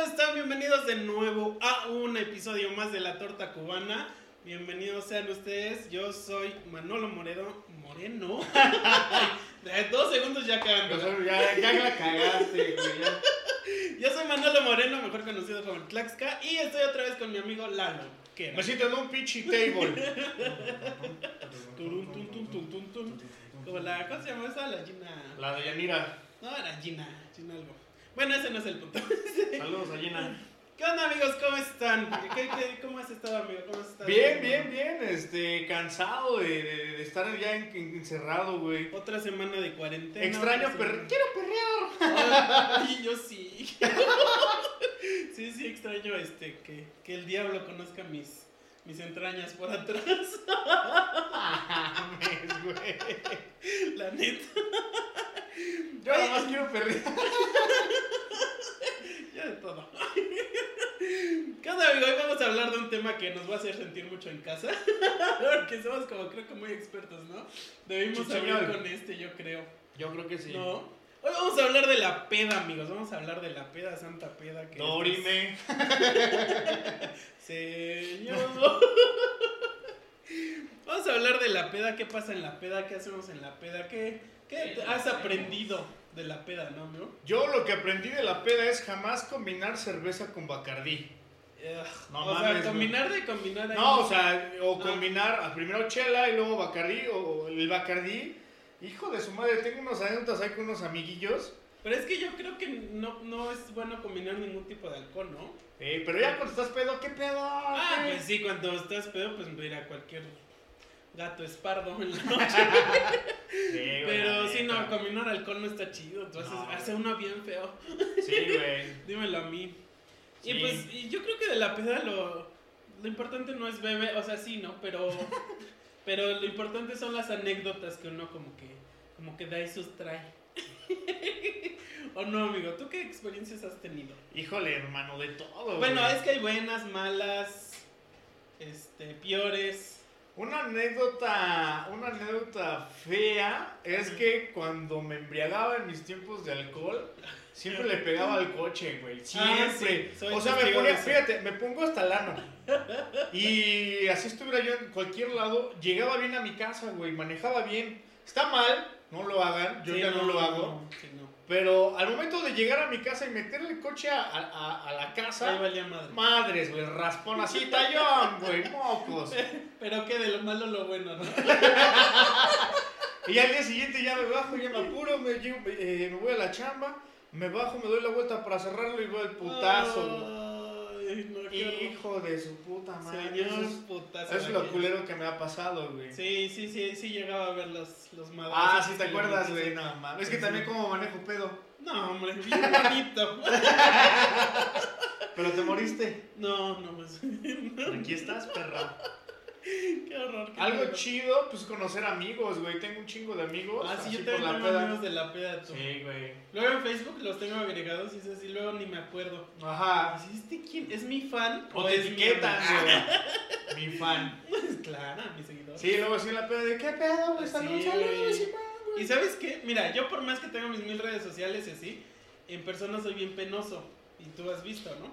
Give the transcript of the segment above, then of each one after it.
¿cómo están? Bienvenidos de nuevo a un episodio más de La Torta Cubana. Bienvenidos sean ustedes. Yo soy Manolo Moreno. Moreno. de dos segundos ya cagando. Ya, ya la cagaste, güey. ya. Yo soy Manolo Moreno, mejor conocido como Tlaxca. Y estoy otra vez con mi amigo Lalo. ¿Qué? Me siento en un pinche table. Turun, tun, tun, tun, tun, tun. Como la, ¿cómo se llama esa? La Gina. La de Yanira. No, era Gina. Gina algo. Bueno, ese no es el punto. Saludos a Gina. ¿Qué onda, amigos? ¿Cómo están? ¿Qué, qué, cómo has estado, amigo? ¿Cómo has estado? Bien, bien, bien. Este, cansado de, de- de estar ya en- en- encerrado, güey. Otra semana de cuarentena. Extraño, semana- quiero perrear. Ay, yo sí. Sí, sí, extraño este, que, que el diablo conozca mis, mis entrañas por atrás. La neta. Yo nada más quiero perrear. Ya de todo. ¿Qué onda, amigo? Hoy vamos a hablar de un tema que nos va a hacer sentir mucho en casa. Porque somos como creo que muy expertos, ¿no? Debimos hablar con este, yo creo. Yo creo que sí. ¿No? Hoy vamos a hablar de la peda, amigos. Vamos a hablar de la peda, santa peda. Que Dorime. Señor. Vamos a hablar de la peda, qué pasa en la peda, qué hacemos en la peda, qué, qué Sí, has sí. aprendido de la peda, ¿no, amigo? Yo lo que aprendí de la peda es jamás combinar cerveza con bacardí. Ugh, No o mames, sea, combinar de combinar ahí. No, o sea, o Ah. combinar primero chela y luego bacardí, o el bacardí. Hijo de su madre, tengo unos anécdotas ahí con unos amiguillos. Pero es que yo creo que no, no es bueno combinar ningún tipo de alcohol, ¿no? Eh, pero ya cuando estás pedo, ¿qué pedo? Ah, ¿Qué? pues sí, cuando estás pedo, pues ir a cualquier gato espardo en la noche. Sí, güey, Pero sí, no, combinar alcohol no está chido. Entonces No, hace uno bien feo. Sí, güey. Dímelo a mí. Y pues y yo creo que de la peda lo, lo importante no es beber, o sea, sí, ¿no? Pero, pero lo importante son las anécdotas que uno como que, como que da y sustrae. ¿O no, amigo? ¿Tú qué experiencias has tenido? Híjole, hermano, de todo. Bueno, es que hay buenas, malas, este, peores. Una anécdota, una anécdota fea es que cuando me embriagaba en mis tiempos de alcohol, siempre le pegaba al coche, güey. Ah, Siempre. sí, o sea, me ponía, fíjate, me pongo hasta el ano. Y así estuviera yo en cualquier lado, llegaba bien a mi casa, güey, manejaba bien. Está mal, no lo hagan, yo Sí, ya no, lo hago. no, sí, no. Pero al momento de llegar a mi casa y meter el coche a, a- a la Ahí casa, valía madre. madres, güey, raspón así, tallón, güey, mocos. Pero que de lo malo lo bueno, ¿no? Y al día siguiente ya me bajo, ya me apuro, me, llevo- eh, me voy a la chamba, me bajo, me doy la vuelta para cerrarlo y veo el putazo. No. Hijo de su puta madre. Señor Eso es, putazo. eso es lo culero que me ha pasado, güey. Sí, sí, sí, sí llegaba a ver los, los madrazos Ah, sí, te acuerdas, güey. No, mames. Es que también como manejo pedo. No, hombre, bien bonito. Pero te moriste. No, no, pues. Aquí estás, perra. Qué horror. qué Algo horror. chido, pues conocer amigos, güey. Tengo un chingo de amigos. Ah, sí, así yo tengo la unos peda. amigos de la peda. tú. Sí, güey. Luego en Facebook los tengo agregados y es así, luego ni me acuerdo. Ajá. ¿este quién? ¿Es mi fan? O te mi etiquetan, güey. Mi fan. Claro, mi seguidor. Sí, luego así en la peda de qué pedo, güey. Salud, Sí, salud, güey. Simón, güey. Y sabes qué, mira, yo por más que tengo mis mil redes sociales y así, en persona soy bien penoso. Y tú has visto, ¿no?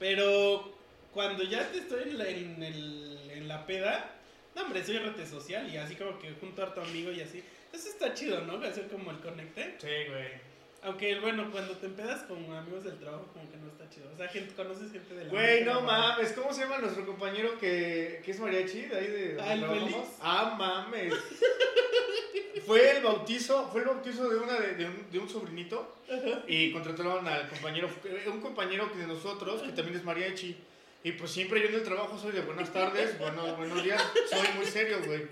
Pero cuando ya te estoy en la, en el- en la peda, no, hombre, soy rete social y así como que junto a tu amigo y así. Eso está chido, ¿no? Hacer como el conecte. Sí, güey. Aunque, bueno, cuando te empedas con amigos del trabajo, como que no está chido. O sea, gente, conoces gente del Güey, no mames, ¿cómo se llama nuestro compañero que, que es mariachi de ahí de Ah, ¿el? Félix? Ah, mames. fue el bautizo, fue el bautizo de una de, de un, de un sobrinito y contrataron al compañero, un compañero de nosotros que también es mariachi. Y pues siempre yo en el trabajo soy de buenas tardes, buenos, buenos días, soy muy serio, güey.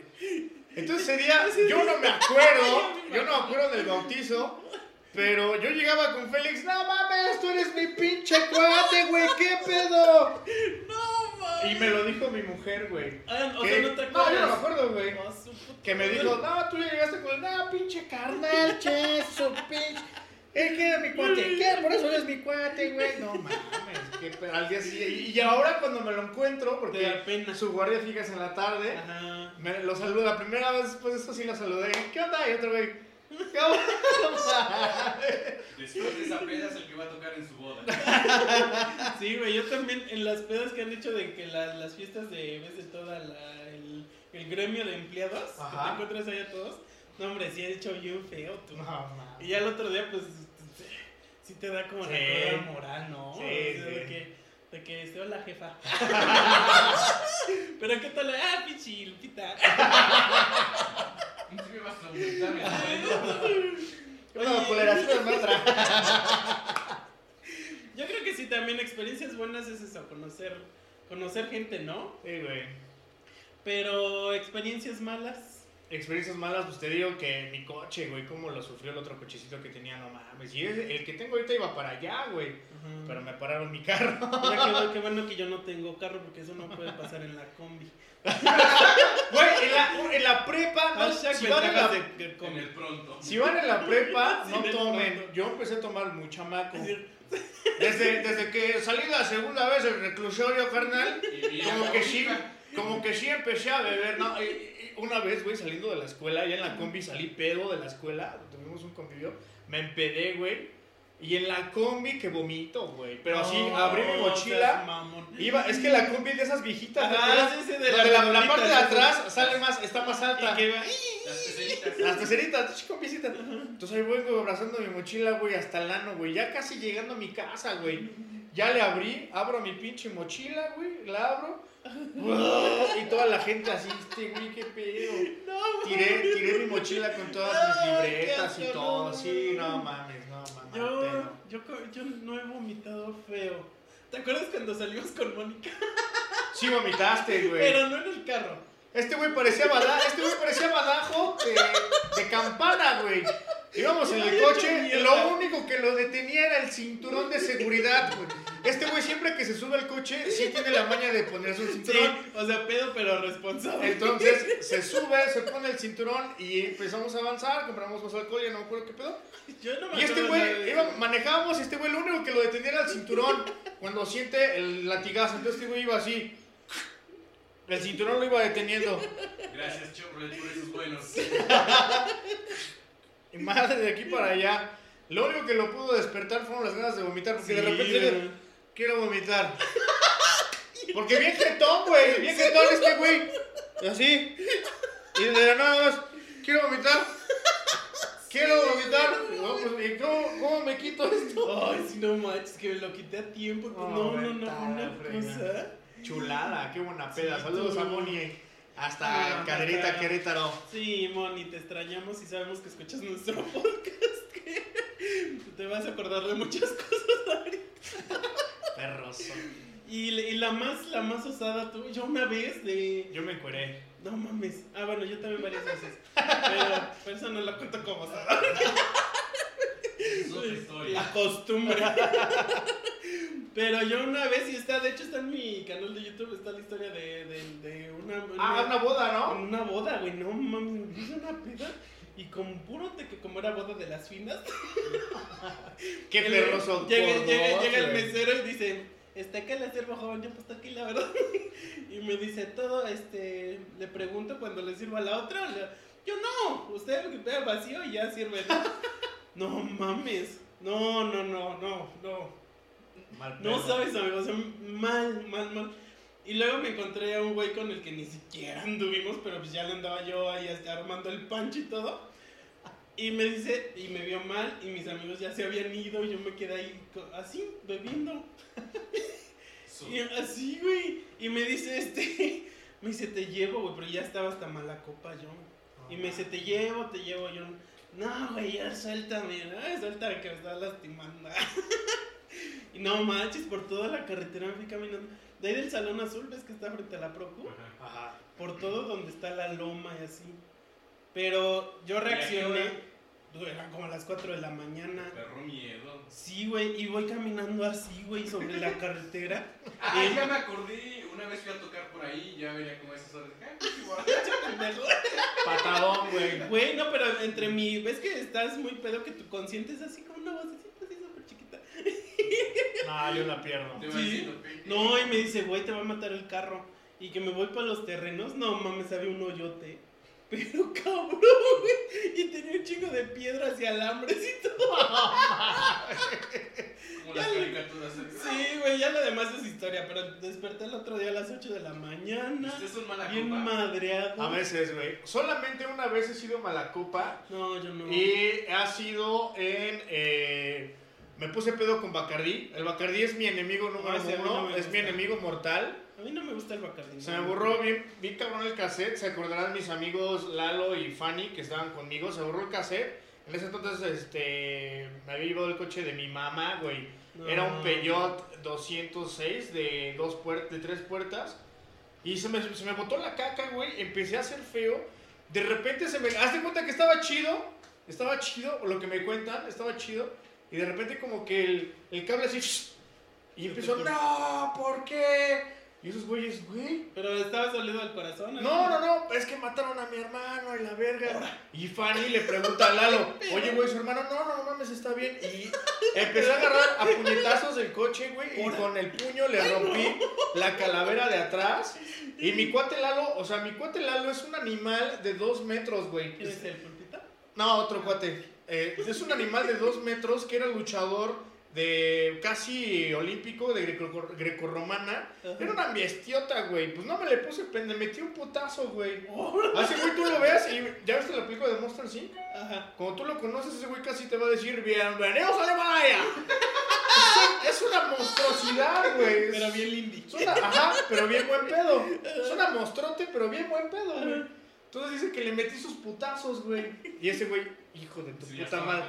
Entonces ese día yo no me acuerdo, yo no me acuerdo del bautizo, pero yo llegaba con Félix, no mames, tú eres mi pinche cuate, güey, ¿qué pedo? No, mames. Y me lo dijo mi mujer, güey. Ah, o sea, no te No, yo no me acuerdas. acuerdo, güey. Puta Que me dijo, no, tú llegaste con el, no, pinche carnal, che, su pinche. Es que era mi cuate, ¿qué? Por eso eres mi cuate, güey. No mames, que al día siguiente. Y ahora cuando me lo encuentro, porque pena. su guardia fijas en la tarde, Ajá. me lo saludo. La primera vez después de eso sí lo saludé. ¿Qué onda? Y otro güey, ¿Cómo? Después de esa peda es el que va a tocar en su boda. Sí, güey, yo también en las pedas que han hecho de que la- las fiestas de vez de toda la, el, el gremio de empleados, que te encuentras ahí a todos, no hombre, sí he hecho bien feo tú. No. Y ya el otro día, pues, sí te da como Sí. la moral, ¿no? Sí, O sea, sí. De que, de que, hola jefa. Pero qué tal, ah, pichi, Lupita. No me vas a aumentar mi No, Oye, culera, súbeme otra. yo creo que sí, también experiencias buenas es eso, conocer, conocer gente, ¿no? Sí, güey. Pero experiencias malas. Experiencias malas, pues te digo que mi coche, güey, cómo lo sufrió el otro cochecito que tenía, no mames. Y ese- el que tengo ahorita iba para allá, güey. Pero me pararon mi carro. Mira qué, bueno- qué bueno que yo no tengo carro porque eso no puede pasar en la combi. Güey, en la, en la prepa, no, Hashtag si, van en la, de, de En combi. el pronto. si van en la prepa, Sí, no tomen. Yo empecé a tomar muy chamaco. Desde, desde que salí la segunda vez del reclusorio, carnal, Y- y como que sí, como que sí empecé a beber, ¿no? Y- Una vez, güey, saliendo de la escuela, ya en la combi salí pedo de la escuela, tuvimos un convivio, me empedé, güey, y en la combi que vomito, güey. Pero así, no, abrí mi mochila, iba, es que la combi de esas viejitas, de la, parte de atrás sale más, está más alta. Que va- Las peceritas. Las peceritas, chico, visita. Entonces ahí voy, güey, abrazando mi mochila, güey, hasta el ano, güey. Ya casi llegando a mi casa, güey. Ya le abrí, abro mi pinche mochila, güey, la abro. Y toda la gente así, este, güey, qué pedo. No, Tiré, tiré mi mochila con todas mis libretas y todo. no. Sí, no mames, no mames. Yo, yo, yo no he vomitado feo. ¿Te acuerdas cuando salimos con Mónica? Sí vomitaste, güey. Pero no en el carro. Este güey parecía badajo, este güey parecía badajo de, de campana, güey. Íbamos en el coche lo único que lo detenía era el cinturón de seguridad, güey. Este güey siempre que se sube al coche sí tiene la maña de ponerse un Sí, cinturón. o sea, pedo, pero responsable. Entonces se sube, se pone el cinturón y empezamos a avanzar, compramos más alcohol, ya no me acuerdo qué pedo. Yo no me Y este güey, iba- manejábamos y este güey lo único que lo detenía era el cinturón cuando siente el latigazo. Entonces este güey iba así. El cinturón lo iba deteniendo. Gracias, Chevrolet, por esos buenos. Y madre de aquí para allá. Lo único que lo pudo despertar fueron las ganas de vomitar. Porque de repente. Quiero vomitar. Porque bien jetón, güey. Bien jetón este güey. Y así. Y de la nada más, quiero vomitar. Quiero vomitar. No, pues, ¿y cómo, cómo me quito esto? Ay, si no manches, que me lo quité a tiempo. Oh, No, no, no, ventana, una cosa. Chulada, qué buena peda. Sí, Saludos tú. a Moni. Hasta Ah, Caderita, hasta- Querétaro. Sí, Moni, te extrañamos y sabemos que escuchas nuestro podcast. Que te vas a acordar de muchas cosas ahorita. Perroso. Y, y la más, la más osada tú, yo una vez de. Yo me encueré. No mames. Ah, bueno, yo también varias veces. Pero, pero eso no lo cuento como osada. Es otra historia. La costumbre. Pero yo una vez, y está, de hecho está en mi canal de YouTube, está la historia de, de, de una, Ah, una boda, ¿no? una boda, güey, no mames, me puse una peda y con puro de que como era boda de las finas, Qué el- llega, el mesero y dice, este, ¿qué le sirvo, joven? Yo pues aquí, la verdad. Y me dice, todo, este, le pregunto cuando le sirvo a la otra, yo no, usted lo que pega vacío y ya sirve. No mames, no, no, no, no, no. Mal No sabes, amigo, o sea, mal, mal, mal. Y luego me encontré a un güey con el que ni siquiera anduvimos, pero pues ya le andaba yo ahí hasta armando el pancho y todo. Y me dice, y me vio mal, y mis amigos ya se habían ido, y yo me quedé ahí así, bebiendo. Y así, güey. Y me dice, este, me dice, te llevo, güey, pero ya estaba hasta mala copa yo. Y me dice, te llevo, te llevo. Yo, no, güey, ya suéltame, ¿no? Suéltame que me estás lastimando. no manches, por toda la carretera me fui caminando. De ahí del Salón Azul, ¿ves que está frente a la Procu? Ajá. Ajá. Por todo donde está la loma y así. Pero yo ¿Y a qué reaccioné, güey, eran como a las 4 de la mañana. Perro miedo. Sí, güey, y voy caminando así, güey, sobre la carretera. Ah, Eh. ya me acordé. Una vez fui a tocar por ahí, ya venía como esas horas. Patadón, güey. Güey, no, pero entre mi. ¿Ves que estás muy pedo que tu consciente es así como una vocecita así? No, yo la pierdo. Te va Sí. diciendo, "Pe- No, y me dice, güey, te va a matar el carro. Y que me voy para los terrenos. No mames, había un hoyote. pero cabrón, güey. Y tenía un chingo de piedras y alambres y todo. Como las caricaturas. ¿eh? Sí, güey, ya lo demás es historia, pero desperté el otro día a las 8 de la mañana. Ustedes son mala Bien copa. madreado. A veces, güey. Solamente una vez he sido mala copa No, yo no. y ha sido en... eh, me puse pedo con Bacardí. El Bacardí es mi enemigo número mí uno. no es mi enemigo mortal. A mí no me gusta el Bacardi. Se me borró bien, bien cabrón el cassette. Se acordarán mis amigos Lalo y Fanny que estaban conmigo. Se borró el cassette. En ese entonces, este, me había llevado el coche de mi mamá, güey. No. Era un Peugeot 206 de dos puertas, de tres puertas. Y se me, se me botó la caca, güey. Empecé a hacer feo. De repente se me... Hazte cuenta que estaba chido. Estaba chido, o lo que me cuentan, estaba chido. Y de repente como que el, el cable así... Y empezó, no, ¿por qué? Y esos güeyes, güey. Pero estabas dolido del corazón. No, no, no, es que mataron a mi hermano y la verga. Y Fanny le pregunta a Lalo, oye, güey, su hermano, no, no, no mames, está bien. Y empecé a agarrar a puñetazos del coche, güey, y con el puño le rompí la calavera de atrás. Y mi cuate Lalo, o sea, mi cuate Lalo es un animal de dos metros, güey. ¿Quién es el pulpito? No, otro cuate. Eh, es un animal de dos metros que era luchador de casi olímpico, de greco- grecorromana. Era una bestiota, güey. Pues no me le puse pende, metí un putazo, güey. Así, güey, tú lo ves y ya viste la película de Monster Inc. Ajá. Como tú lo conoces, ese güey casi te va a decir, bienvenidos al Himalaya. Es, es una monstruosidad, güey. Pero bien lindy. Una- ajá, pero bien buen pedo. Es una monstruote, pero bien buen pedo, güey. Entonces dice que le metí sus putazos, güey. Y ese güey, hijo de tu Sí, puta madre.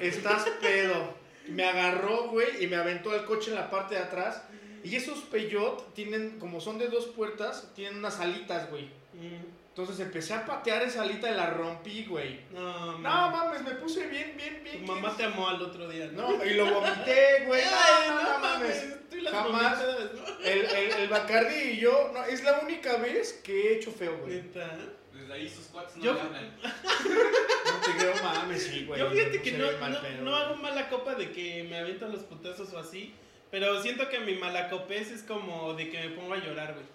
Estás pedo. Me agarró, güey, y me aventó al coche en la parte de atrás. Y esos Peugeot tienen, como son de dos puertas, tienen unas alitas, güey. Mm, Entonces empecé a patear esa alita y la rompí, güey. No, No mames, me puse bien, bien, Tu bien. mamá te amó al otro día, ¿no? No, y lo vomité, güey. Ay, No, no, mames. Tú las Jamás. El, el, el Bacardi y yo, no, es la única vez que he hecho feo, güey. Neta. Desde ahí sus cuates no Yo- le hablan. No te creo, mames, sí, güey. Yo fíjate que no, mal no, hago mala copa de que me avientan los putazos o así. Pero siento que mi malacopez es como de que me pongo a llorar, güey.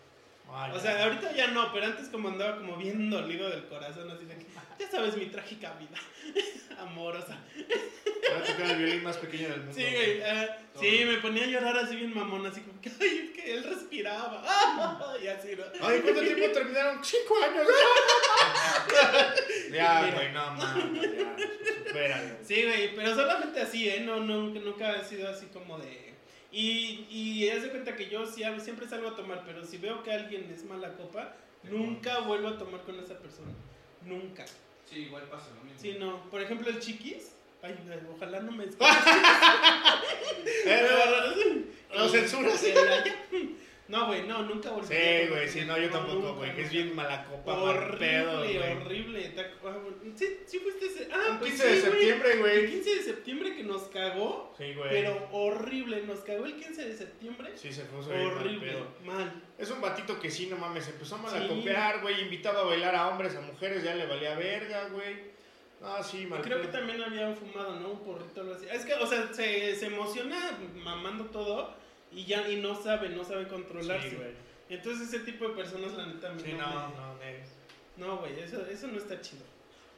Ay, O ya. sea, ahorita ya no, pero antes como andaba como bien dolido del corazón, así de que, ya sabes mi trágica vida, amorosa. Voy a tocar el violín más pequeño del mundo. Sí, güey, ah, sí, me ponía a llorar así bien mamón, así como que, ay, es que él respiraba, y así, ¿no? Ay, ¿cuánto tiempo terminaron? Cinco años. ya, güey, no mames, ya. Supéralo. Sí, güey, pero solamente así, ¿eh? No, no, nunca ha sido así como de... Y, y haz de cuenta que yo sí, siempre salgo a tomar, pero si veo que alguien es mala copa, nunca vuelvo a tomar con esa persona. Nunca. Sí, igual pasa lo mismo. Sí, no. Por ejemplo, el chiquis. Ay, güey, ojalá no me. Eh, Lo censuras. No, güey, no, nunca volví a Sí, güey, sí, no, yo tampoco, güey, que es bien mala copa, Horrible, pedo, güey. horrible. Ah, Sí, sí fuiste ese. Ah, pues 15 de sí, güey. septiembre, El güey. 15 de septiembre que nos cagó, Sí, güey. pero horrible. Nos cagó el 15 de septiembre. Sí, se puso bien mal horrible, mal. Es un batito que sí, no mames, empezó a malacopear, güey, invitaba a bailar a hombres, a mujeres, ya le valía verga, güey. No, sí, mal Creo que también habían fumado, ¿no? Un porrito o algo así. Es que, o sea, se, se emociona mamando todo y ya y no sabe, no sabe controlarse. Sí, güey. Entonces ese tipo de personas, la neta, Sí, no, no, no. No, güey, eso, eso no está chido.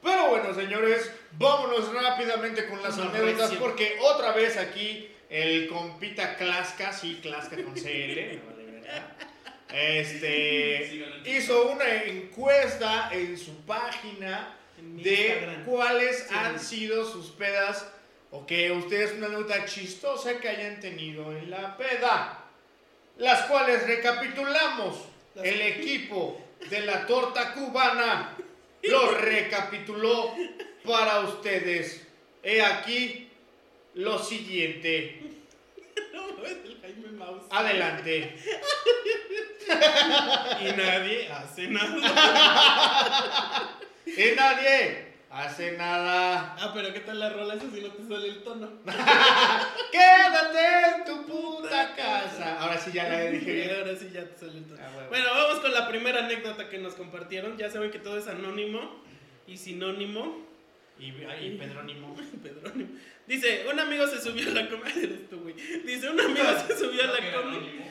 Pero bueno, señores, vámonos rápidamente con las anécdotas porque otra vez aquí el compita Clasca, sí, Clasca con CL, este, hizo una encuesta en su página de Instagram. cuáles Sí. han sido sus pedas o que ustedes una nota chistosa que hayan tenido en la peda. Las cuales recapitulamos. Las- El equipo de la torta cubana lo recapituló para ustedes. He aquí lo siguiente. No, es el Jaime Maus. Adelante. Y nadie hace nada. Y nadie hace nada. Ah, pero ¿qué tal la rola esa si no te sale el tono? Quédate en tu puta casa. Ahora sí ya la dije bien. ahora sí ya te sale el tono. Ah. Bueno, vamos con la primera anécdota que nos compartieron. Ya saben que todo es anónimo y sinónimo. Y, y Pedrónimo. Pedrónimo. Dice, un amigo se subió a la güey. Dice, un amigo se subió a la anónimo.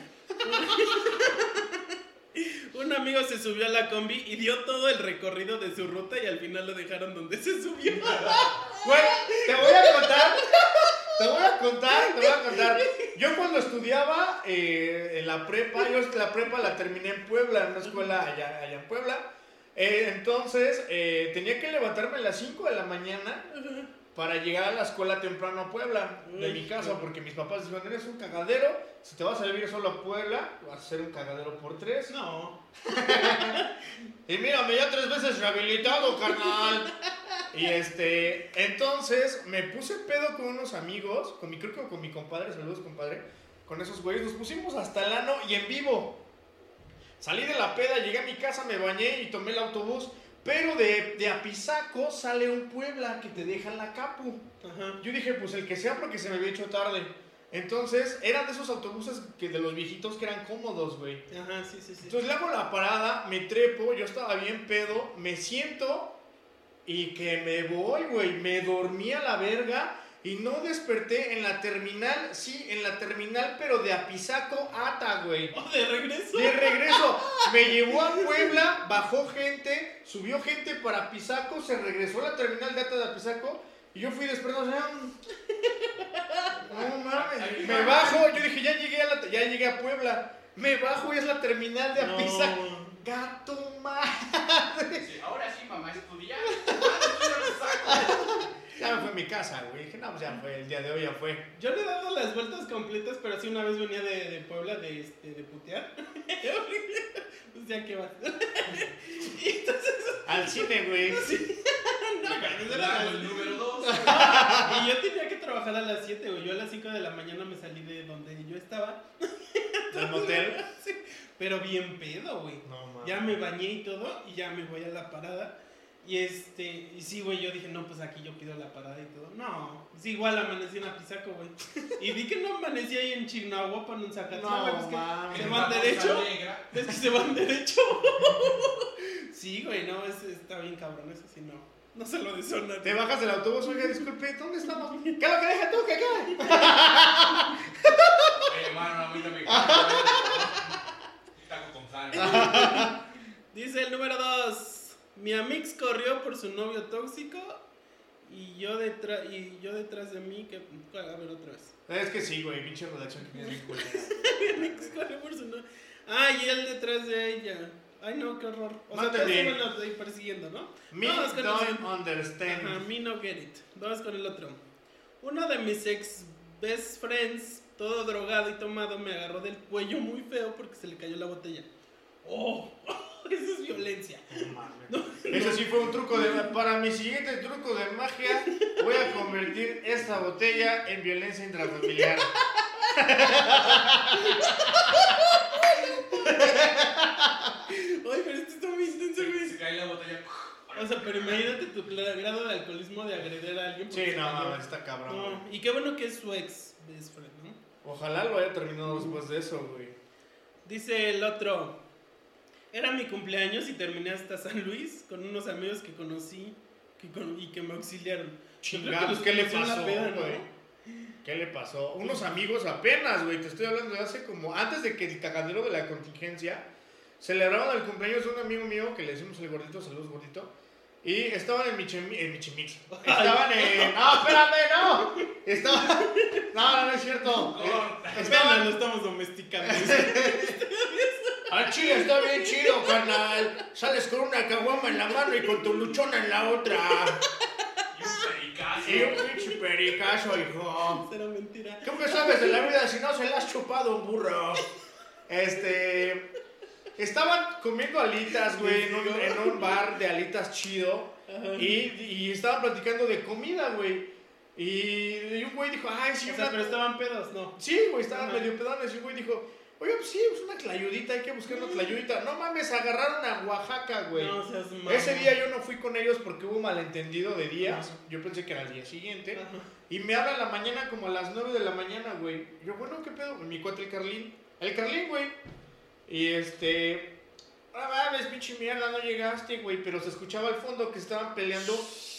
Un amigo se subió a la combi y dio todo el recorrido de su ruta y al final lo dejaron donde se subió. Güey, te voy a contar. Te voy a contar, te voy a contar. Yo cuando estudiaba eh, en la prepa, yo la prepa la terminé en Puebla, en una escuela allá, allá en Puebla. Eh, entonces, eh, tenía que levantarme a las 5 de la mañana para llegar a la escuela temprano a Puebla, de mi casa, porque mis papás dijeron, eres un cagadero, si te vas a vivir solo a Puebla, vas a ser un cagadero por tres. No. Y mírame, ya tres veces rehabilitado, carnal. Y este, entonces me puse pedo con unos amigos, con mi, creo que con mi compadre, saludos compadre, con esos güeyes, nos pusimos hasta el ano y en vivo. Salí de la peda, llegué a mi casa, me bañé y tomé el autobús. Pero de, de Apizaco sale un Puebla que te deja en la Capu. Ajá. Yo dije, pues el que sea porque se me había hecho tarde. Entonces, eran de esos autobuses que de los viejitos que eran cómodos, güey. Ajá, sí, sí, sí. Entonces le hago la parada, me trepo, yo estaba bien pedo, me siento y que me voy, güey. Me dormí a la verga y no desperté en la terminal, sí, en la terminal, pero de Apizaco Ata, güey. Oh, de regreso. De regreso, me llevó a Puebla, bajó gente, subió gente para Apizaco, se regresó a la terminal de Ata de Apizaco y yo fui despertado. o sea, No mames, me bajo, yo dije, ya llegué a, la, ya llegué a Puebla, me bajo y es la terminal de Apizaco. No. Gato madre. Sí, ahora sí, mamá, estudiar. A mi casa, güey. Dije, no, pues ya fue, el día de hoy ya fue. Yo le he dado las vueltas completas, pero sí una vez venía de, de Puebla de, este, de putear. pues ya que va. y entonces, Al cine, güey. no, saco. pues era el número 2. y yo tenía que trabajar a las 7, güey. Yo a las 5 de la mañana me salí de donde yo estaba. Del motel. Sí, pero bien pedo, güey. No. Ya me bañé y todo, y ya me voy a la parada. Y este, y sí, güey, yo dije, no, pues aquí yo pido la parada y todo. No, sí, igual amanecí en Apizaco, güey. Y vi que no amanecí ahí en Chignahuapan, en Zacatlán, pues No que mames. se van derecho. Es que se van derecho. Sí, güey, no, es, está bien cabrón, eso sí, no. No se lo deseo nadie. Te bajas del autobús, oiga, disculpe, ¿dónde estamos? ¿Qué es lo que deja tú? ¿Qué qué? Oye, hermano, a mí también. Taco con sal. Dice el número 2. Mi amix corrió por su novio tóxico y yo detrás y yo detrás de mí que a ver otra vez. Es que sí, güey, pinche redacción que tienes bien culera. Mi amix corrió por su novio. Ah, y él detrás de ella. Ay, no, qué horror. O sea, Mate todos bien. se van a ir persiguiendo, ¿no? Me Vamos con el don't siguiente. understand. Ajá, me no get it. Vamos con el otro. Uno de mis ex best friends, todo drogado y tomado, me agarró del cuello muy feo porque se le cayó la botella. Oh, eso es violencia. No. Ese sí fue un truco de... Para mi siguiente truco de magia, voy a convertir esta botella en violencia intrafamiliar. Ay, pero esto está muy intenso, Se, güey. se cae la botella. O sea, pero imagínate tu grado de alcoholismo de agredir a alguien. Sí, no mames, está cabrón. No, y qué bueno que es su ex best friend, ¿no? Ojalá lo haya terminado después de eso, güey. Dice el otro. Era mi cumpleaños y terminé hasta San Luis con unos amigos que conocí que con- y que me auxiliaron. Chingados, ¿qué le pasó, peda, ¿no? ¿Qué le pasó? Unos amigos apenas, güey. Te estoy hablando de hace como. Antes de que el cagadero de la contingencia. Celebraban el cumpleaños de un amigo mío que le decimos el gordito, saludos gordito. Y estaban en Michemix. En Michemix. Estaban en. ¡No, espérame, no! Estaban. No, no, no es cierto. Corta. Apenas Estaban. lo estamos domesticando. Al chile está bien chido, carnal. Sales con una caguama en la mano y con tu luchona en la otra. Y un pericazo. Y un pinche pericazo, hijo. Será mentira. ¿Tú qué sabes de la vida si no se la has chupado un burro? Este. Estaban comiendo alitas, güey, en un, en un bar de alitas chido. Y, y estaban platicando de comida, güey. Y, y un güey dijo, ay, sí, o sea, una- pero estaban pedos, no. Sí, güey, estaban Ajá. medio pedones. Y un güey dijo, oye, pues sí, pues una tlayudita, hay que buscar una tlayudita. No mames, agarraron a Oaxaca, güey. No seas. Ese día yo no fui con ellos porque hubo malentendido de días. Ajá. Yo pensé que era el día siguiente. Ajá. Y me habla la mañana como a las 9 de la mañana, güey. Yo, bueno, ¿qué pedo? Mi cuate el Carlín. El Carlín, güey. Y este. Ah, mames, pinche mierda, no llegaste, güey. Pero se escuchaba al fondo que estaban peleando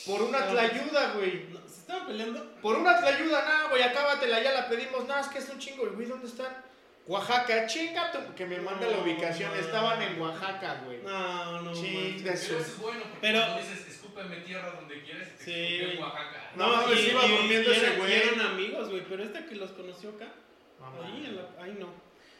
por una tlayuda, güey. No, ¿Se estaban peleando? Por una tlayuda, nada, güey, acábatela, ya la pedimos. Nada, es que es un chingo, güey, ¿dónde están? Oaxaca, chinga tu- que me manda la No, ubicación. man. Estaban en Oaxaca, güey. No, no. Chinga manches. Pero eso es bueno, porque Pero- cuando dices escúpeme tierra donde quieras y te Sí. en Oaxaca. No, pues iba durmiendo ese eran- güey. y eran amigos, güey, pero este que los conoció acá. No, Ahí, en la, ahí no.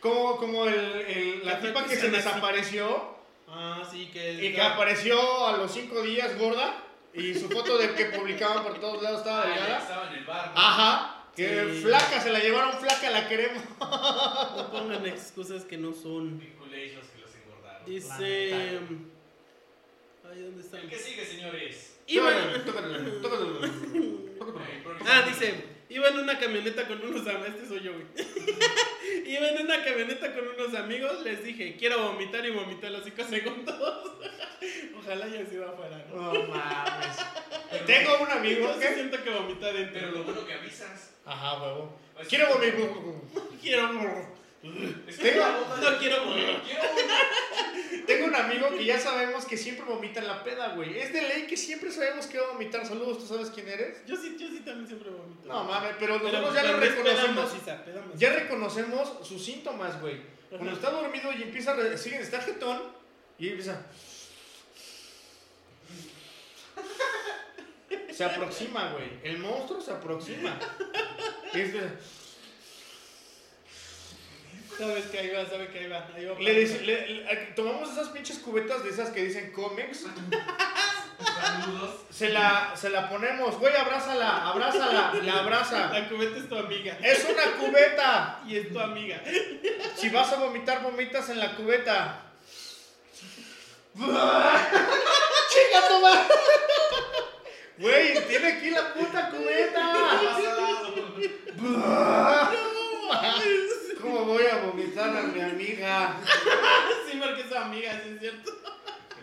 Como, como el, el- la tipa que se desapareció Ah, sí, que. y que apareció a los cinco días gorda y su foto de que publicaban por todos lados estaba Ah, delgada. estaba en el bar. ¿no? Ajá. Que Sí. flaca, se la llevaron flaca, la queremos. No pongan excusas que no son. Vinculéis los que los engordaron. Dice. Ay, ¿dónde están? El que sigue, señores. Iba. Improvisando. Ah, dice, iba en una camioneta con unos amigos, este soy yo, güey. iba en una camioneta con unos amigos, les dije, quiero vomitar y vomité a los 5 segundos. Ojalá haya sido afuera, ¿no? No mames. Tengo un amigo que. siento que vomité adentro. Pero lo bueno que avisas. Ajá, huevo. Quiero vomitar. Quiero... Es Tengo- No quiero vomitar. Quiero. Tengo un amigo que ya sabemos que siempre vomita en la peda, güey. Es de ley que siempre sabemos que va a vomitar. Saludos, ¿tú sabes quién eres? Yo sí, yo sí también siempre vomito. No mames, pero nosotros ya lo reconocemos. Ya reconocemos sus síntomas, güey. Cuando está dormido y empieza a. re- Sigue, está jetón y empieza. Se aproxima, güey. El monstruo se aproxima. Es de- Sabes que ahí va, sabe que ahí va. Ahí va le dice- le- le- tomamos esas pinches cubetas de esas que dicen Comex. Saludos. Se la, se la ponemos, güey, abrázala, abrázala, la abraza. La cubeta es tu amiga. Es una cubeta. Y es tu amiga. Si vas a vomitar, vomitas en la cubeta. ¡Chinga madre! Güey, tiene aquí la puta cubeta. ¿Cómo voy a vomitar a mi amiga? Sí, porque es su amiga, sí es cierto.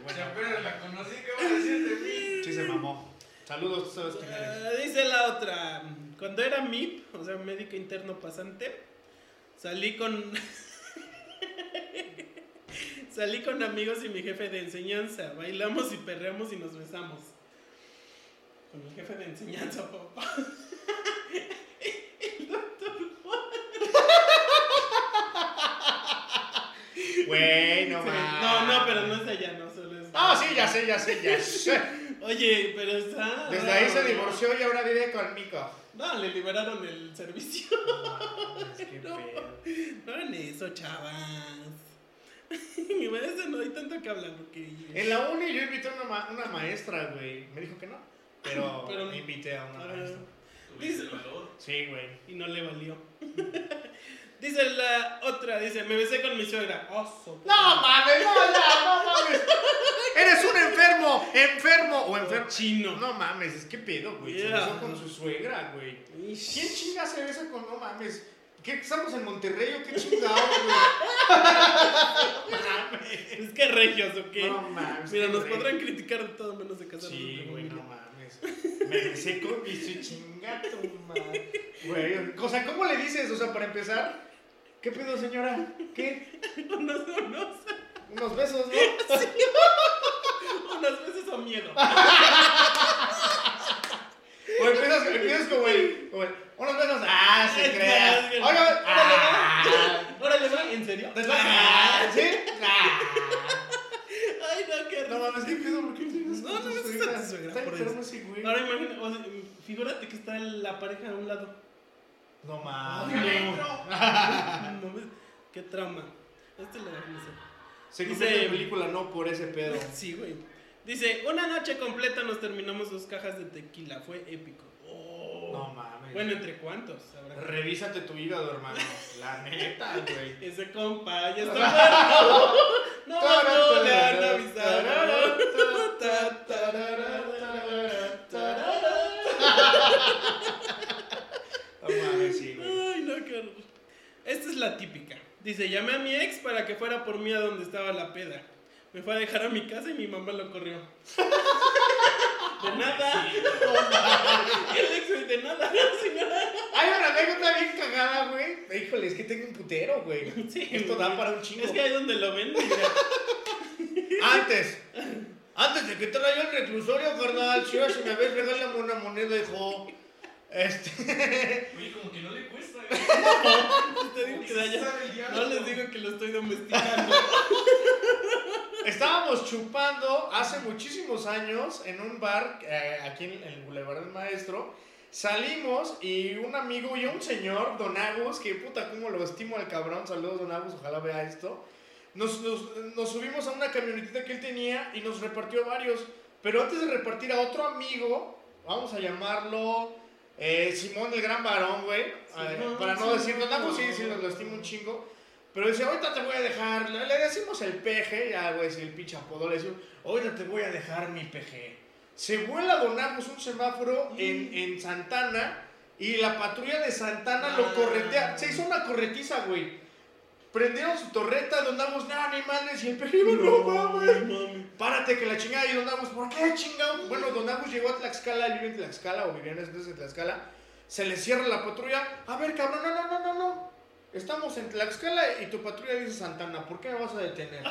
Apenas la conocí, ¿qué vas a decir de mí? Sí se mamó. Saludos, tú sabes quién eres. Ah, dice la otra. Cuando era MIP, o sea, médico interno pasante, salí con. salí con amigos y mi jefe de enseñanza. Bailamos y perreamos y nos besamos. Con mi jefe de enseñanza, papá. Güey, no Sí. No, no, pero no es allá, no solo es. Ah, sí, ya sé, ya sé, ya sé. Oye, pero está. Desde ahí se ¿no? divorció y ahora vive conmigo. No, le liberaron el servicio. No. pedo. No hagan eso, chavas. Mi maestra no hay tanto que hablar porque. En la uni yo invité a una, ma- una maestra, güey. Me dijo que no. Pero, Pero- me invité a una maestra. Valor. Sí, güey. y no le valió. dice la otra, dice, me besé con mi suegra. Oso. No mames, no, ya, no mames. Eres un enfermo, enfermo o enfermo. Chino. No mames, es que pedo, güey. Se besó con su suegra, güey. ¿Quién chinga se besa con no mames? ¿Qué estamos en Monterrey o qué chingados, güey? mames. Es que regios, ¿o qué? No mames. Mira, nos podrán criticar de todo menos de casarnos Sí, güey, no familia. Mames. Me besé con mi su chinga tu madre. Güey, o sea, ¿cómo le dices? O sea, para empezar, ¿qué pedo, señora? ¿Qué? unos, unos, Unos besos, ¿no? unos besos o miedo. O empiezas, empiezas como el, como el, unos besos, ah, se crea. Oiga, ah. ah, Órale, va, ¿en serio? ah, ¿sí? Ah. No, mames, ¿qué pedo? ¿Por qué tienes No, no besas a tu suegra, Está por enfermo ese güey. Ahora imagina, o sea, figúrate que está la pareja a un lado. No mames. no. No mames, Qué trauma. Este lo no sé. Se Dice- en película no por ese pedo. Sí, güey. Dice, una noche completa nos terminamos dos cajas de tequila. Fue épico. Oh. No mames. Bueno, ¿entre cuántos? Habrá que- Revísate tu hígado, hermano. La neta, güey. Ese compa ya está muerto. No, no, le han avisado. No mames, sí, güey. Ay, no, qué horror. Esta es la típica. Dice, llamé a mi ex para que fuera por mí a donde estaba la peda. Me fue a dejar a mi casa y mi mamá lo corrió. De nada. El ex, güey, de nada, señora. Hay una anécdota bien cagada, güey. Híjole, es que tengo un putero, güey. Sí, Esto güey. da para un chingo. Es que ahí donde lo ven, mira. Antes. Antes de que entrara yo al reclusorio, carnal. Si si me ves, regálame una moneda, hijo. Este. Oye, como que no le cuesta, ¿eh? Te digo que de allá. Sabe el diablo. No les digo que lo estoy domesticando. Estábamos chupando hace muchísimos años en un bar eh, aquí en el Boulevard del Maestro. Salimos y un amigo y un señor, Don Agus, que puta, cómo lo estimo al cabrón. Saludos, Don Agus, ojalá vea esto. Nos, nos- nos subimos a una camionetita que él tenía y nos repartió varios. Pero antes de repartir a otro amigo, vamos a llamarlo eh, Simón el Gran Varón, güey. Simón, para no decir Simón. Agus, sí, sí, nos lo estimo un chingo. Pero dice, ahorita te voy a dejar, le, le decimos el peje, ya güey, si el pinche apodo le decimos, ahorita te voy a dejar mi peje. Se vuela Don Agus un semáforo en, en Santana y la patrulla de Santana lo Ah. corretea. Se hizo una corretiza, güey. Prendieron su torreta, Don Agus, nada, ni madres, y el iba, no mames. mames. Párate que la chingada y Don Agus, ¿por qué chingado? Bueno, Don Agus llegó a Tlaxcala, él vive en Tlaxcala o vivía en entonces en Tlaxcala. Se le cierra la patrulla. A ver, cabrón, no, no, no, no, no. Estamos en Tlaxcala y tu patrulla dice Santana, ¿por qué me vas a detener?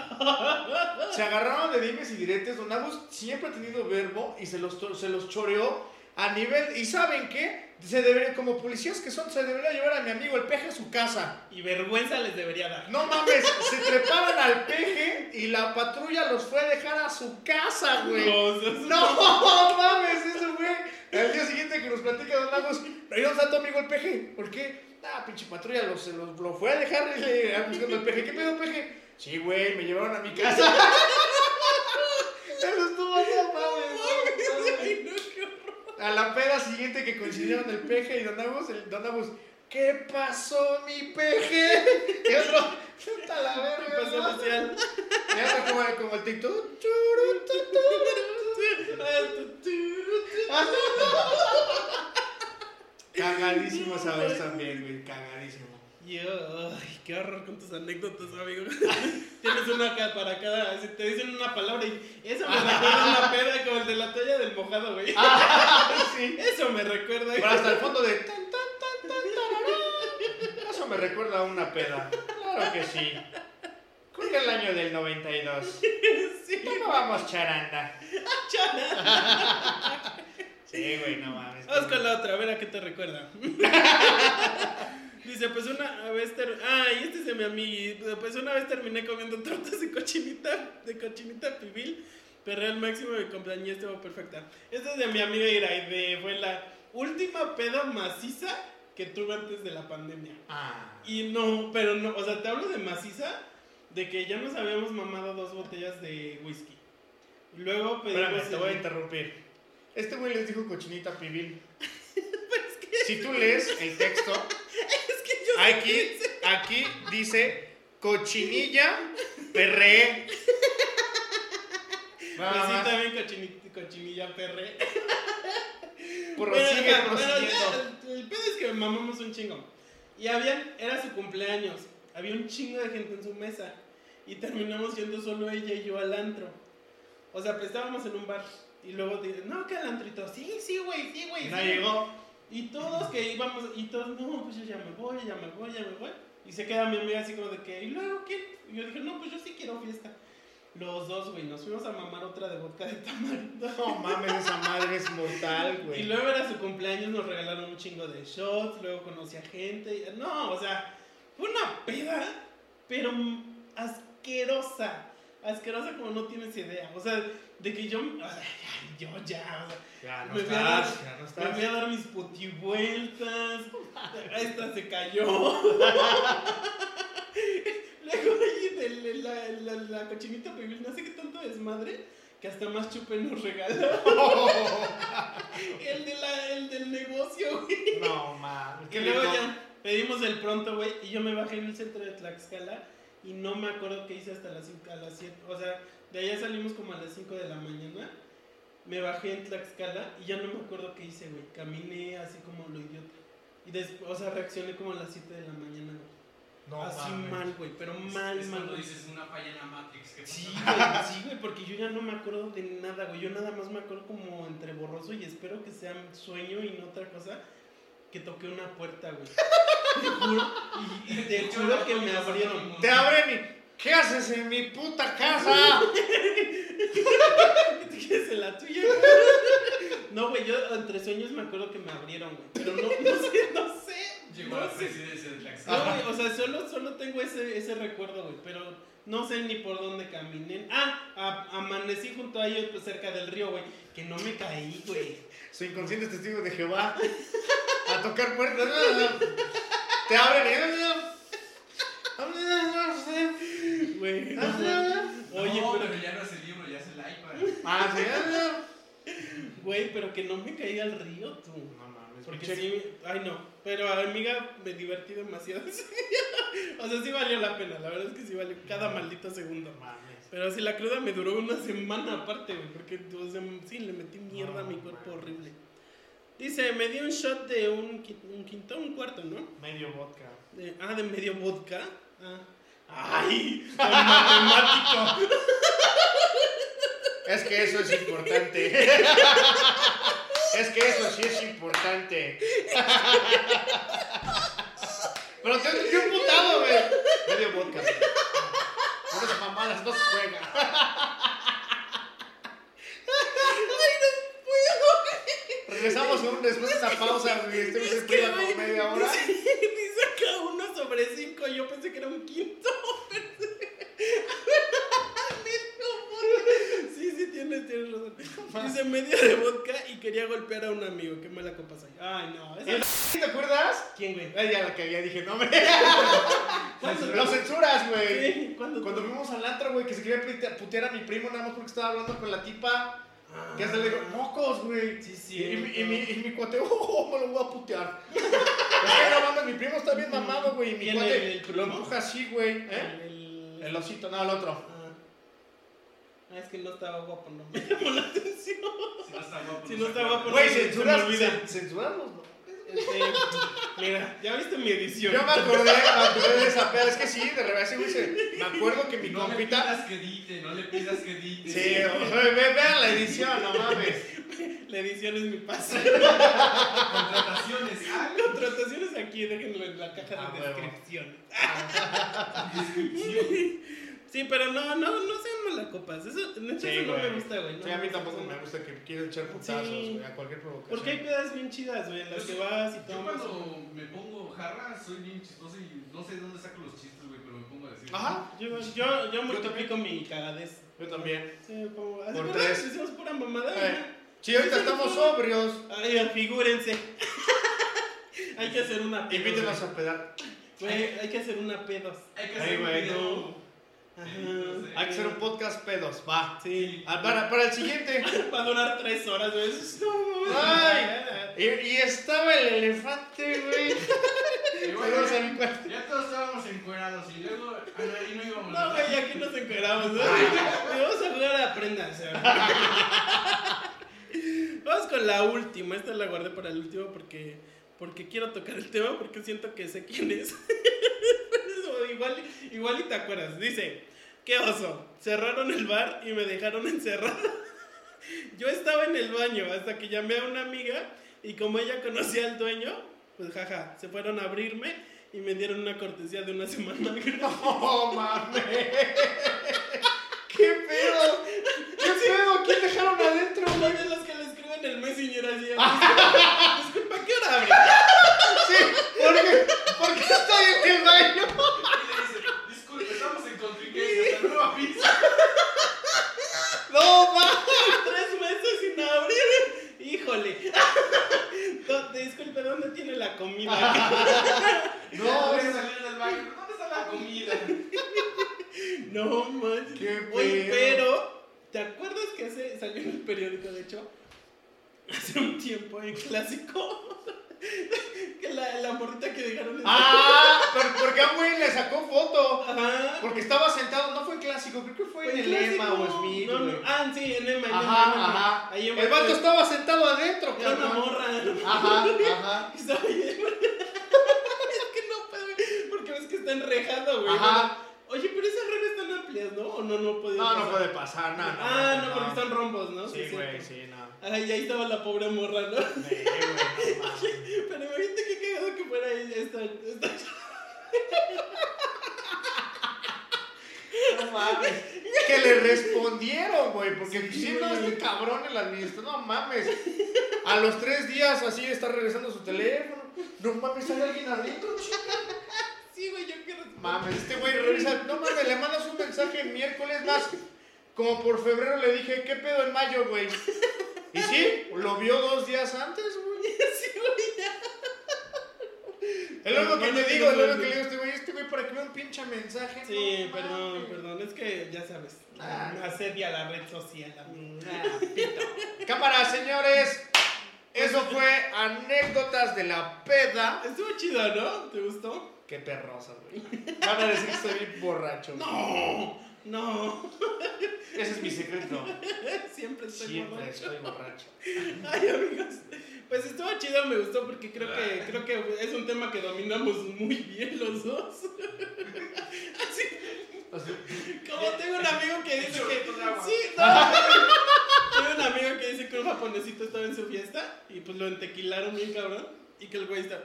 Se agarraron de dimes y diretes. Don Agus siempre ha tenido verbo y se los, se los choreó a nivel. ¿Y saben qué? Se debería, como policías que son, se debería llevar a mi amigo el peje a su casa. Y vergüenza les debería dar. No mames, se treparon al peje y la patrulla los fue a dejar a su casa, güey. No mames, eso fue. Al día siguiente que nos platica Don Lagos, ¿y dónde está tu amigo el peje? ¿Por qué? Ah, pinche patrulla, lo, se lo, fue a dejar buscando el peje. ¿Qué pedo, peje? Sí, güey, me llevaron a mi casa. Eso estuvo no mames, no mames. Ay, no, qué horror. A la peda siguiente que coincidieron el peje y Don Agus, el Don Agus, ¿qué pasó, mi peje? Y otro, puta la verga. ¿Qué pasó, ¿no? Luciano? Y como, como el TikTok. Cagadísimo esa vez también, güey, cagadísimo. Yo, ay, qué horror con tus anécdotas, amigo. Tienes una para cada. Si te dicen una palabra y. Eso me recuerda a una peda como el de la toalla del mojado, güey. Ah, sí. Eso me recuerda. Pero hasta el fondo de... tan, tan, tan, tan. Eso me recuerda a una peda. Claro que sí. Creo que el año del 92. Sí, Tomábamos charanda. chana. Sí, güey, no mames. Vamos con la otra, a ver a qué te recuerda. Dice, pues una vez ter... Ay, este es de mi amigo. Pues una vez terminé comiendo tortas de cochinita, de cochinita pibil, pero el máximo de compañía estuvo perfecta. Esta es de mi amiga Iraide, fue la última peda maciza que tuve antes de la pandemia. Ah. Y no, pero no, o sea, te hablo de maciza, de que ya nos habíamos mamado dos botellas de whisky. Luego pedimos... Espérame, te voy a interrumpir. Este güey les dijo cochinita pibil. Es que, Si tú lees el texto. Aquí, aquí dice cochinilla perre. Pues sí, también cochini- cochinilla perre. Prosigue, Pero, pero prosiguiendo. ya, el, pedo es que mamamos un chingo. Y habían, era su cumpleaños. Había un chingo de gente en su mesa. Y terminamos yendo solo ella y yo al antro. O sea, pues estábamos en un bar. Y luego dicen, no, que al antro y todos, sí, sí, güey, sí, güey. No sí". llegó. Y todos que íbamos, y todos, no, pues yo ya me voy, ya me voy, ya me voy. Y se queda mi amiga así como de que, ¿y luego quién? Y yo dije, no, pues yo sí quiero fiesta. Los dos, güey, nos fuimos a mamar otra de vodka de tamarindo. No mames, esa madre es mortal, Y güey. luego era su cumpleaños, nos regalaron un chingo de shots, luego conocí a gente. y- No, o sea, fue una peda, pero asquerosa. Asquerosa como no tienes idea. O sea, de que yo, o sea, yo ya, o sea, Ya no Me voy a dar- estás, ya no me estás. fui a dar mis putivueltas. Esta se cayó. Luego ahí de la, la, la cochinita pibil, no sé qué tanto desmadre, que hasta más chupe nos regaló. el, de la, el del negocio, güey. No mames. Que luego ya pedimos el pronto, güey, y yo me bajé en el centro de Tlaxcala y no me acuerdo qué hice hasta las 5, a las 7. O sea, de allá salimos como a las 5 de la mañana. Me bajé en Tlaxcala y ya no me acuerdo qué hice, güey. Caminé así como lo idiota. Y después, o sea, reaccioné como a las 7 de la mañana, güey. No así mames. mal, güey, pero mal, es mal. cuando dices una falla en la Matrix. que Sí, güey, sí, güey, porque yo ya no me acuerdo de nada, güey. Yo nada más me acuerdo como entre borroso y espero que sea sueño y no otra cosa. Que toqué una puerta, güey. Te juro, y, y te juro que me abrieron. Te abren y. ¿Qué haces en mi puta casa? ¿Te quieres en la tuya? No, güey, yo entre sueños me acuerdo que me abrieron, güey. Pero no, no sé, no sé Llegó No a la presidencia del taxi. No, güey, o sea, solo, solo tengo ese, ese recuerdo, güey, pero no sé ni por dónde caminé. Ah, a- amanecí junto a ellos pues, cerca del río, güey, que no me caí, güey. Su inconsciente es testigo de Jehová. A tocar puertas. Te abren y. Güey, no, Oye, no, pero, pero ya no es el libro, ya es el iPad. Ah, sí. güey, pero que no me caí al río, tú. No mames, Porque sí, ay no, pero amiga, me divertí demasiado. ese día. o sea, sí valió la pena, la verdad es que sí valió cada maldito segundo. Mames. Pero si la cruda me duró una semana aparte, güey, porque o sea, sí, le metí mierda a mi cuerpo mames. horrible. Dice, me dio un shot de un, un quinto, un cuarto, ¿no? Medio vodka. De- ah, de medio vodka. Ah. ¡Ay! ¡Tan matemático! Es que eso es importante. Es que eso sí es importante. Pero te qué putado, güey. Medio güey. Por esas mamadas no se juega. Regresamos un- después de esa pausa, güey. Este Es que, como media hora. Dice, acá uno sobre cinco, yo pensé que era un quinto. sí, sí, tienes, tienes razón. Dice media de vodka y quería golpear a un amigo. Qué mala copa soy. Ay, no. esa- ¿Te acuerdas? ¿Quién, güey? Ay, ya la que ya dije, no, hombre. Lo censuras, güey. Cuando fuimos al antro, güey, que se quería pute- putear a mi primo nada más porque estaba hablando con la tipa. Que hasta le digo, mocos, güey. Sí, Y, sí. y, mi- y mi, y mi cuate, oh, me lo voy a putear. es que no mames, mi primo está bien mamado, güey. Y mi ¿Quién, cuate el- el primo? lo empuja así, güey. ¿Eh? El, El osito, no, el otro. Ah. Ah, es que no estaba guapo, no me llamó la atención. Si no está guapo. Si no no se Güey, se censuras, olvida. cen- censuras los nombres. Este, mira, ya viste mi edición. Yo me acordé, me acordé de esa peda. Es que sí, de repente, güey, se- me acuerdo que mi No le compita. pidas que edite, no le pidas que edite. Sí, ve- ve- vean la edición, no mames. La edición es mi paso. Contrataciones. Ah, Contrataciones aquí, déjenlo en la caja Ah, de huevo. descripción. descripción. Sí, pero no, no, no sean malacopas. Eso, neta, Sí, eso no me gusta, güey. no Sí, a mí tampoco me gusta que quieran echar putazos, Sí. güey, a cualquier provocación. Porque hay pedas bien chidas, güey, en las que vas y Yo tomas. cuando me pongo jarra soy bien chistoso y no sé de dónde saco los chistes, güey, pero me pongo a decir. Ajá. Yo, yo, yo multiplico mi cagadez. Yo también. Sí, pongo. ¿Hace Por tres. Hicimos pura mamada. Eh. güey? Sí, ahorita estamos fue- sobrios. Ay, figúrense. hay que hacer una pedos. Invítenos a pedar. Güey, hay que hacer una pedos. Hay que hacer un güey, video. Ajá. Hay que hacer un podcast pedos, va. Sí. Ah, Para, para el siguiente. Va a durar tres horas, güey. No. Ay. Y, y estaba el elefante, güey. Bueno, ya, ya todos estábamos encuerados y luego ah, ahí no íbamos. No, güey, aquí nos encueramos, ¿no? Y vamos a jugar a prendas. Vamos con la última. Esta la guardé para el último porque, porque quiero tocar el tema porque siento que sé quién es. Igual, igual y te acuerdas. Dice, qué oso. Cerraron el bar y me dejaron encerrada. Yo estaba en el baño hasta que llamé a una amiga y como ella conocía al dueño, pues jaja, se fueron a abrirme y me dieron una cortesía de una semana. No mames. ¿Qué pedo? ¿Qué pedo? ¿Quién dejaron adentro, de los que le escriben el Messenger así. Disculpa, ¿qué hora abre? Sí, ¿por qué? ¿Por qué estoy en el baño? Y le dice, disculpe, estamos en hasta nueva pizza. No mames. Tres meses sin abrir. Híjole. Disculpe, ¿dónde tiene la comida? No, voy a salir del baño, ¿dónde está la comida? No manches. Qué Oye, pero, ¿te acuerdas que hace, salió en el periódico, de hecho? Hace un tiempo, en clásico. Que la, la morrita que dejaron Ah, pero porque a güey le sacó foto. Ajá. Porque estaba sentado, no fue clásico, creo que fue en el. Emma o Smith, No, no. Ah, sí, en Emma. en Ajá, en ajá. Ahí El vato estaba sentado adentro, Era una morra. Ajá, ajá. Estaba ahí. es que no puedo, porque ves que está enrejado, güey. Ajá. Oye, pero esas redes están amplias, ¿no? ¿O no, no puede No, pasar? no puede pasar, no, no. Ah, no, porque son rombos, ¿no? Sí, güey, sí, no. Ay, ahí estaba la pobre morra, ¿no? Sí, güey, no mames. Pero imagínate qué cagado que fuera ella esta, esta... No mames. Que le respondieron, güey. Porque Sí, si no, güey. este cabrón el administrador, no mames. A los tres días así está regresando su teléfono. No mames, hay alguien adentro. Sí, güey, yo quiero. Mames, este güey revisa. No mames, le mandas un mensaje el miércoles más. Como por febrero le dije, ¿qué pedo en mayo, güey? Sí, lo vio dos días antes, güey. Sí, güey. Es lo único que te digo, es lo que le digo a este güey. Este güey, para que vea un pinche mensaje. Sí, no perdón, perdón. Es que ya sabes. Ah. Asedia la red social, amigo. Ah, pito. Cámara, señores. Eso fue anécdotas de la peda. Estuvo chido, ¿no? ¿Te gustó? Qué perrosa, güey. Van a decir que estoy bien borracho. No, no. Ese es mi secreto. Siempre estoy Siempre borracho. estoy borracho. Ay, amigos. Pues estuvo chido, me gustó porque creo que creo que es un tema que dominamos muy bien los dos. Así, como tengo un amigo que dice que sí, no. Tengo un amigo que dice que un japonesito estaba en su fiesta y pues lo entequilaron bien cabrón y que el güey está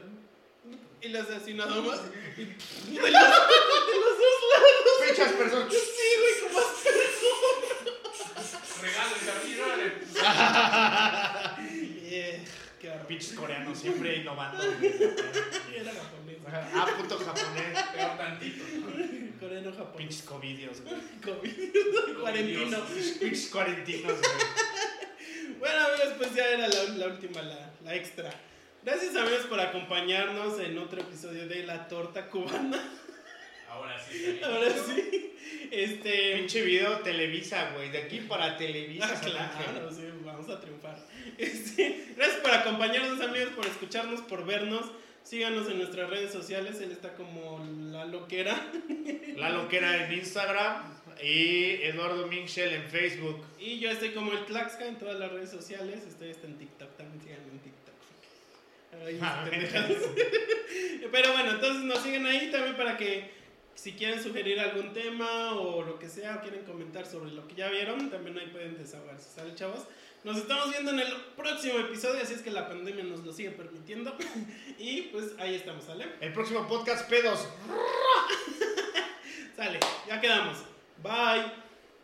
y le hace así nada más y de los, de los dos lados. Fechas, personas. Sí, güey, como Regálense así, órale. Yeah, qué horror. Pinches coreanos siempre innovando. Era japonés. Ah, puto japonés. Pero tantito. Coreano japonés. Pinches covidios, güey. COVID. Cuarentino. Pinches cuarentinos, güey. Bueno, amigos, pues ya era la, la última, la, la extra. Gracias, amigos, por acompañarnos en otro episodio de La Torta Cubana. Ahora sí. Ahora sí. Este. Pinche video Televisa, güey. De aquí para Televisa. Ah, claro, sí, vamos a triunfar. Este, gracias por acompañarnos, amigos, por escucharnos, por vernos. Síganos en nuestras redes sociales. Él está como La Loquera. La loquera en Instagram y Eduardo Minchel en Facebook. Y yo estoy como el Tlaxca en todas las redes sociales. Estoy hasta en TikTok también. Síganme en TikTok. Ay, Ah, pendejadas. Pero bueno, entonces nos siguen ahí también para que si quieren sugerir algún tema o lo que sea, o quieren comentar sobre lo que ya vieron, también ahí pueden desahogarse. ¿Sale, chavos? Nos estamos viendo en el próximo episodio, así es que la pandemia nos lo sigue permitiendo. Y pues ahí estamos, ¿sale? El próximo podcast, pedos. Sale, ya quedamos. Bye.